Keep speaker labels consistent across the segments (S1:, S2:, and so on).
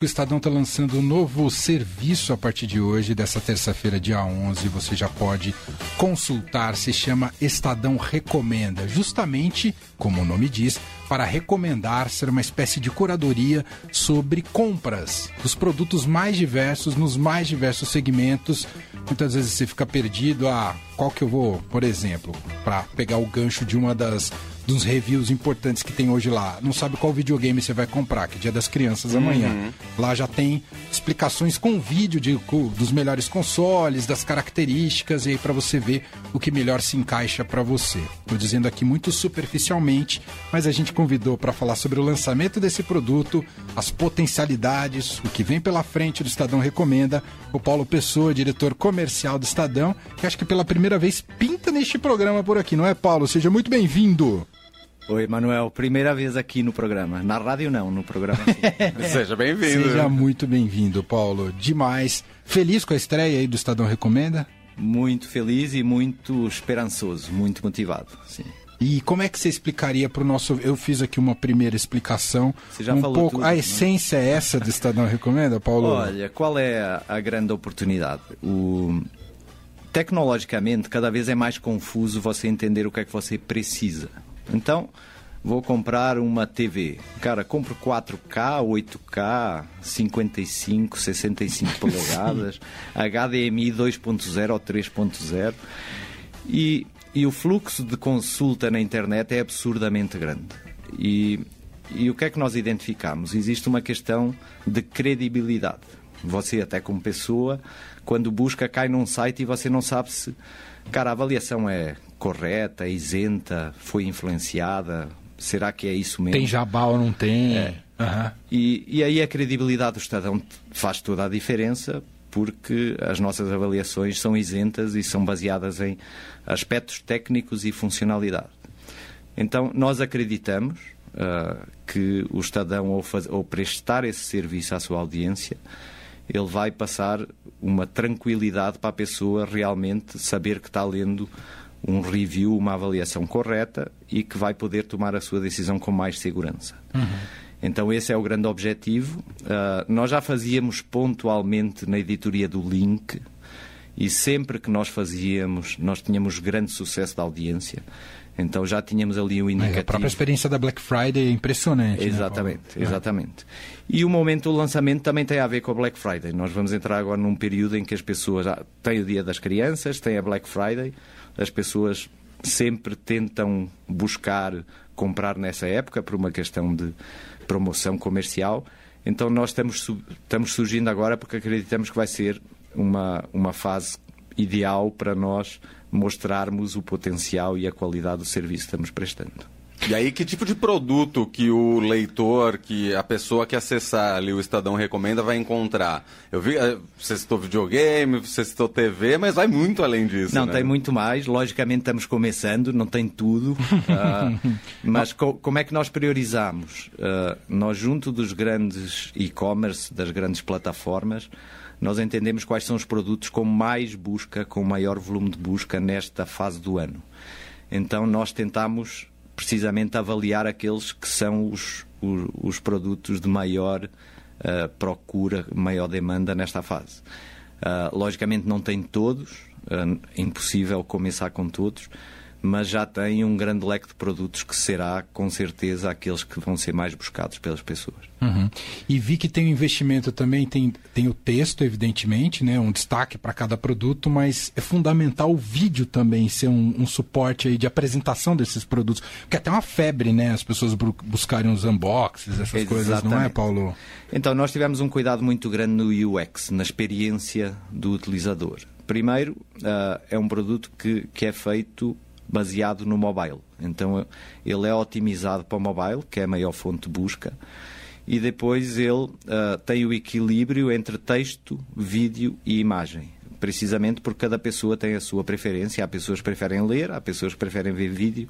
S1: O Estadão está lançando um novo serviço a partir de hoje, dessa terça-feira, dia 11. Você já pode consultar, se chama Estadão Recomenda. Justamente, como o nome diz, para recomendar ser uma espécie de curadoria sobre compras dos produtos mais diversos, nos mais diversos segmentos. Muitas vezes você fica perdido ah, qual que eu vou, por exemplo, para pegar o gancho de uma das dos reviews importantes que tem hoje lá. Não sabe qual videogame você vai comprar, que é dia das crianças uhum. amanhã. Lá já tem explicações com vídeo de, dos melhores consoles, das características, e aí para você ver o que melhor se encaixa para você. Estou dizendo aqui muito superficialmente, mas a gente convidou para falar sobre o lançamento desse produto, as potencialidades, o que vem pela frente do Estadão Recomenda, o Paulo Pessoa, diretor comercial do Estadão, que acho que pela primeira vez pinta neste programa por aqui, não é, Paulo? Seja muito bem-vindo.
S2: Oi, Manuel, primeira vez aqui no programa. Na rádio não, no programa
S3: Seja bem-vindo.
S1: Seja muito bem-vindo, Paulo. Demais. Feliz com a estreia aí do Estadão Recomenda?
S2: Muito feliz e muito esperançoso, muito motivado, sim.
S1: E como é que você explicaria para o nosso. Eu fiz aqui uma primeira explicação. Você já um falou pouco. Tudo, a né? essência é essa do Estadão Recomenda, Paulo?
S2: Olha, qual é a, a grande oportunidade? O... Tecnologicamente, cada vez é mais confuso você entender o que é que você precisa. Então, vou comprar uma TV. Cara, compro 4K, 8K, 55, 65 polegadas, HDMI 2.0 ou 3.0 e, e o fluxo de consulta na internet é absurdamente grande. E, e o que é que nós identificamos? Existe uma questão de credibilidade. Você, até como pessoa, quando busca, cai num site e você não sabe se. Cara, a avaliação é correta, isenta, foi influenciada? Será que é isso mesmo?
S1: Tem jabá ou não tem? É.
S2: Uhum. E, e aí a credibilidade do Estadão faz toda a diferença porque as nossas avaliações são isentas e são baseadas em aspectos técnicos e funcionalidade. Então, nós acreditamos uh, que o Estadão, ao, faz, ao prestar esse serviço à sua audiência, ele vai passar uma tranquilidade para a pessoa realmente saber que está lendo um review, uma avaliação correta e que vai poder tomar a sua decisão com mais segurança. Uhum. Então, esse é o grande objetivo. Uh, nós já fazíamos pontualmente na editoria do Link e sempre que nós fazíamos, nós tínhamos grande sucesso da audiência. Então já tínhamos ali um indicativo.
S1: a própria experiência da Black Friday é impressionante.
S2: Né, exatamente, né, exatamente. E o momento do lançamento também tem a ver com a Black Friday. Nós vamos entrar agora num período em que as pessoas já têm o Dia das Crianças, têm a Black Friday, as pessoas sempre tentam buscar comprar nessa época por uma questão de promoção comercial. Então nós estamos, estamos surgindo agora porque acreditamos que vai ser uma, uma fase ideal para nós mostrarmos o potencial e a qualidade do serviço que estamos prestando.
S3: E aí, que tipo de produto que o leitor, que a pessoa que acessar ali o Estadão recomenda vai encontrar? Eu vi, eh, você citou videogame, você citou TV, mas vai muito além disso.
S2: Não,
S3: né?
S2: tem muito mais. Logicamente estamos começando, não tem tudo. uh, mas co como é que nós priorizamos? Uh, nós, junto dos grandes e-commerce, das grandes plataformas, nós entendemos quais são os produtos com mais busca, com maior volume de busca nesta fase do ano. Então nós tentamos precisamente avaliar aqueles que são os, os, os produtos de maior uh, procura, maior demanda nesta fase. Uh, logicamente não tem todos, é impossível começar com todos, mas já tem um grande leque de produtos que será, com certeza, aqueles que vão ser mais buscados pelas pessoas.
S1: Uhum. E vi que tem o um investimento também, tem, tem o texto, evidentemente, né, um destaque para cada produto, mas é fundamental o vídeo também ser um, um, suporte aí de apresentação desses produtos. Porque é até uma febre, né, as pessoas buscarem os unboxings, essas Exatamente. coisas, não é, Paulo?
S2: Então, nós tivemos um cuidado muito grande no UX, na experiência do utilizador. Primeiro, uh, é um produto que, que é feito baseado no mobile. Então ele é otimizado para o mobile, que é a maior fonte de busca, e depois ele uh, tem o equilíbrio entre texto, vídeo e imagem. Precisamente porque cada pessoa tem a sua preferência. Há pessoas que preferem ler, há pessoas que preferem ver vídeo,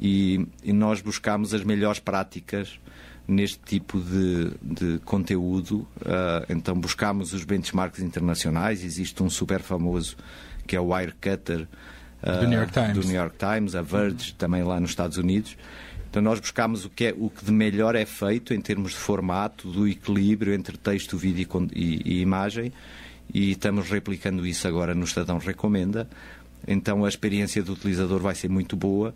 S2: e, e nós buscamos as melhores práticas neste tipo de, de conteúdo. Uh, então buscamos os benchmarks internacionais. Existe um super famoso que é o Wirecutter,
S1: do New York Times,
S2: do New York Times a Verge também lá nos Estados Unidos. Então nós buscamos o que, é, o que de melhor é feito em termos de formato, do equilíbrio entre texto, vídeo e, e, imagem e estamos replicando isso agora no Estadão Recomenda. Então a experiência do utilizador vai ser muito boa,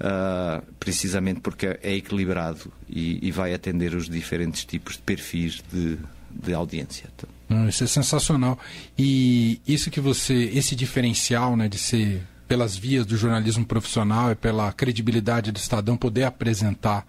S2: uh, precisamente porque é equilibrado e, e, vai atender os diferentes tipos de perfis de, de audiência.
S1: Hum, isso é sensacional. E isso que você, esse diferencial né, de ser pelas vias do jornalismo profissional e pela credibilidade do Estadão poder apresentar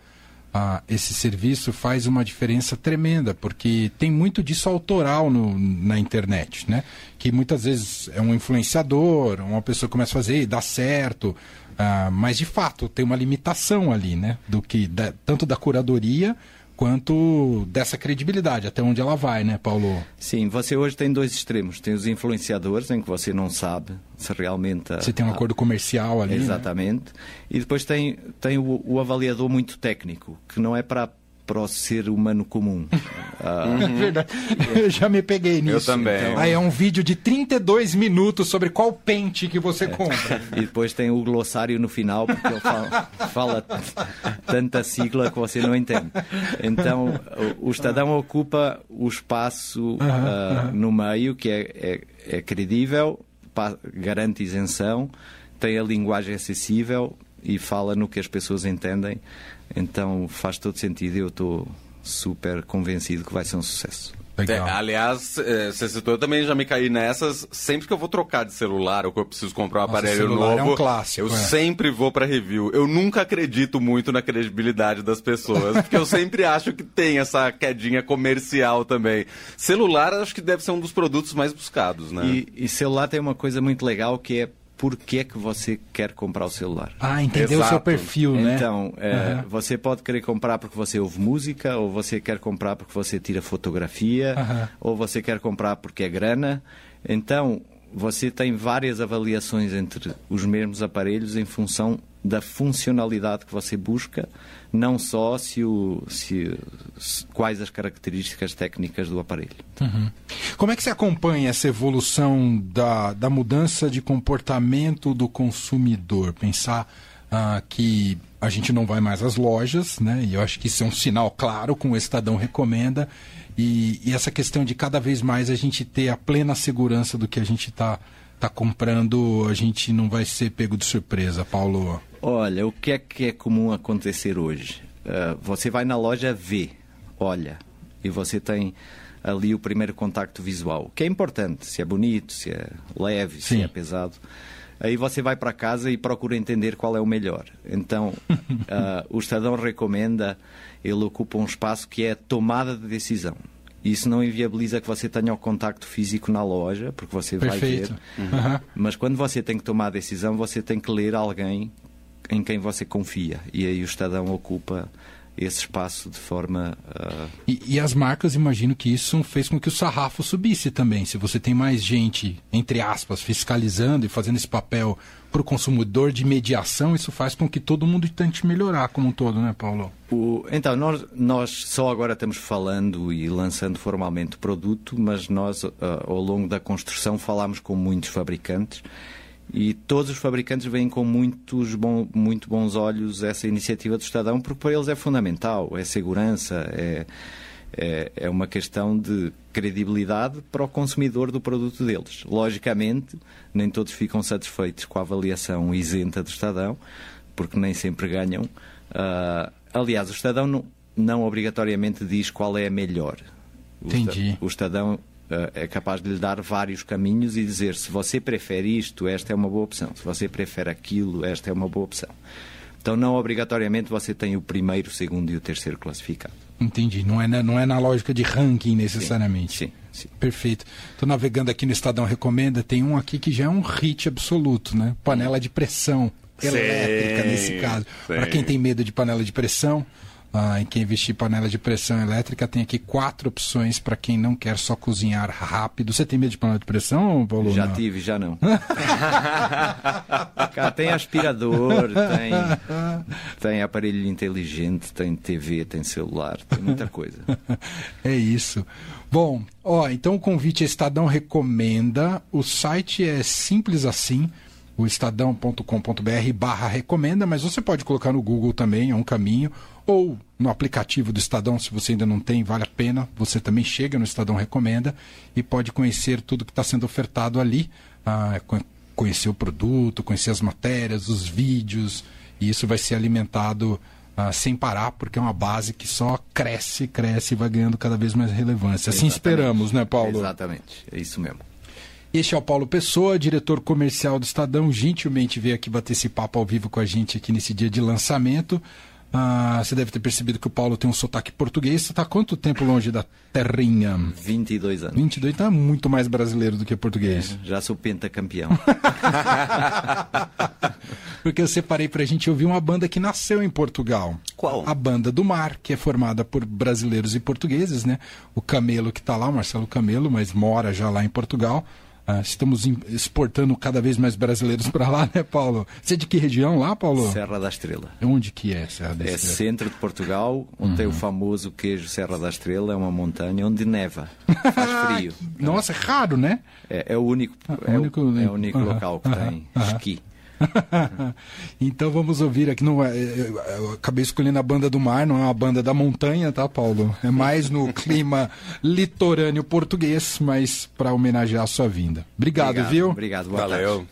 S1: uh, esse serviço faz uma diferença tremenda, porque tem muito disso autoral no, na internet, né? Que muitas vezes é um influenciador, uma pessoa começa a fazer e dá certo, uh, mas de fato tem uma limitação ali, né? Do que da, tanto da curadoria quanto dessa credibilidade, até onde ela vai, né, Paulo?
S2: Sim, você hoje tem dois extremos. Tem os influenciadores, em que você não sabe se realmente.
S1: Você tem um acordo comercial ali.
S2: Né? Exatamente. Né? E depois tem, tem o, o avaliador muito técnico, que não é para para o ser humano comum.
S1: Uh, Verdade. Eu já me peguei nisso.
S3: Eu também.
S1: Então, aí é um vídeo de 32 minutos sobre qual pente que você é. compra.
S2: E depois tem o glossário no final, porque ele fala, fala tanta sigla que você não entende. Então, o, o Estadão ocupa o espaço uh uh no meio, que é, é, é credível, garante isenção, tem a linguagem acessível e fala no que as pessoas entendem então faz todo sentido e eu estou super convencido que vai ser um sucesso.
S3: É, aliás, é, você citou, eu também já me caí nessas. Sempre que eu vou trocar de celular ou que eu preciso comprar um Nossa, aparelho novo, é
S1: um clássico,
S3: eu
S1: é.
S3: sempre vou para review. Eu nunca acredito muito na credibilidade das pessoas, porque eu sempre acho que tem essa quedinha comercial também. Celular, acho que deve ser um dos produtos mais buscados, né?
S2: E, e celular tem uma coisa muito legal que é por que é que você quer comprar o celular.
S1: Ah, entendeu o seu perfil,
S2: né? Então, uhum. você pode querer comprar porque você ouve música, ou você quer comprar porque você tira fotografia, uhum. ou você quer comprar porque é grana. Então, você tem várias avaliações entre os mesmos aparelhos em função da funcionalidade que você busca, não só se o, se, se quais as características técnicas do aparelho.
S1: Uhum. Como é que se acompanha essa evolução da, da mudança de comportamento do consumidor? Pensar ah, que a gente não vai mais às lojas, né? E eu acho que isso é um sinal claro, como o Estadão recomenda. E, e essa questão de cada vez mais a gente ter a plena segurança do que a gente está tá comprando, a gente não vai ser pego de surpresa, Paulo.
S2: Olha, o que é que é comum acontecer hoje? Uh, você vai na loja ver, olha, e você tem ali o primeiro contacto visual, que é importante, se é bonito, se é leve, Sim. se é pesado. Aí você vai para casa e procura entender qual é o melhor. Então, uh, o Estadão recomenda, ele ocupa um espaço que é tomada de decisão. Isso não inviabiliza que você tenha o contacto físico na loja, porque você
S1: Perfeito.
S2: vai ver. Uhum. Mas quando você tem que tomar a decisão, você tem que ler alguém em quem você confia. E aí o Estadão ocupa esse espaço de forma. Uh...
S1: E, e, as marcas, imagino que isso fez com que o sarrafo subisse também. Se você tem mais gente, entre aspas, fiscalizando e fazendo esse papel para o consumidor de mediação, isso faz com que todo mundo tente melhorar como um todo, né, Paulo?
S2: O, então, nós, nós só agora estamos falando e lançando formalmente o produto, mas nós, uh, ao longo da construção, falámos com muitos fabricantes e todos os fabricantes veem com muitos bom, muito bons olhos essa iniciativa do Estadão, porque para eles é fundamental, é segurança, é, é, é uma questão de credibilidade para o consumidor do produto deles. Logicamente, nem todos ficam satisfeitos com a avaliação isenta do Estadão, porque nem sempre ganham. Uh, aliás, o Estadão não, não obrigatoriamente diz qual é a melhor.
S1: O Entendi.
S2: O Estadão é capaz de lhe dar vários caminhos e dizer se você prefere isto, esta é uma boa opção. Se você prefere aquilo, esta é uma boa opção. Então, não obrigatoriamente você tem o primeiro, o segundo e o terceiro classificado.
S1: Entendi. Não é na, não é na lógica de ranking necessariamente.
S2: Sim, sim. sim.
S1: Perfeito. Estou navegando aqui no Estadão Recomenda. Tem um aqui que já é um hit absoluto, né? Panela de pressão elétrica sim, nesse caso. Para quem tem medo de panela de pressão, ah, em quem investir panela de pressão elétrica, tem aqui quatro opções para quem não quer só cozinhar rápido. Você tem medo de panela de pressão, Paulo?
S2: Já não? tive, já não. Cara, tem aspirador, tem, tem aparelho inteligente, tem TV, tem celular, tem muita coisa.
S1: É isso. Bom, ó, então o convite é Estadão Recomenda. O site é simples assim o estadão.com.br barra recomenda, mas você pode colocar no Google também, é um caminho, ou no aplicativo do Estadão, se você ainda não tem, vale a pena, você também chega no Estadão Recomenda e pode conhecer tudo que está sendo ofertado ali, ah, conhecer o produto, conhecer as matérias, os vídeos, e isso vai ser alimentado ah, sem parar, porque é uma base que só cresce, cresce e vai ganhando cada vez mais relevância. Assim
S2: Exatamente.
S1: esperamos, né, Paulo?
S2: Exatamente, é isso mesmo.
S1: Este é o Paulo Pessoa, diretor comercial do Estadão, gentilmente veio aqui bater esse papo ao vivo com a gente aqui nesse dia de lançamento. Ah, você deve ter percebido que o Paulo tem um sotaque português. Você está quanto tempo longe da terrinha?
S2: 22 anos.
S1: 22, está muito mais brasileiro do que português.
S2: É, já sou pentacampeão.
S1: Porque eu separei para a gente ouvir uma banda que nasceu em Portugal.
S2: Qual?
S1: A Banda do Mar, que é formada por brasileiros e portugueses, né? O Camelo que está lá, o Marcelo Camelo, mas mora já lá em Portugal. Ah, estamos exportando cada vez mais brasileiros para lá, né, Paulo? Você é de que região lá, Paulo?
S2: Serra da Estrela.
S1: Onde que é Serra da
S2: É
S1: Estrela?
S2: centro de Portugal, onde tem o
S1: Uhum.
S2: famoso queijo Serra da Estrela, é uma montanha onde neva, faz frio.
S1: Nossa, é raro, né?
S2: É, é o único,
S1: é
S2: é
S1: o
S2: o
S1: único-
S2: é o único
S1: Aham,
S2: local que
S1: aham,
S2: tem esqui.
S1: então vamos ouvir aqui. Não, é- eu, eu acabei escolhendo a banda do mar, não é uma banda da montanha, tá, Paulo? É mais no clima litorâneo português, mas para homenagear a sua vinda. Obrigado, viu?
S2: Obrigado, boa tarde.
S3: Valeu.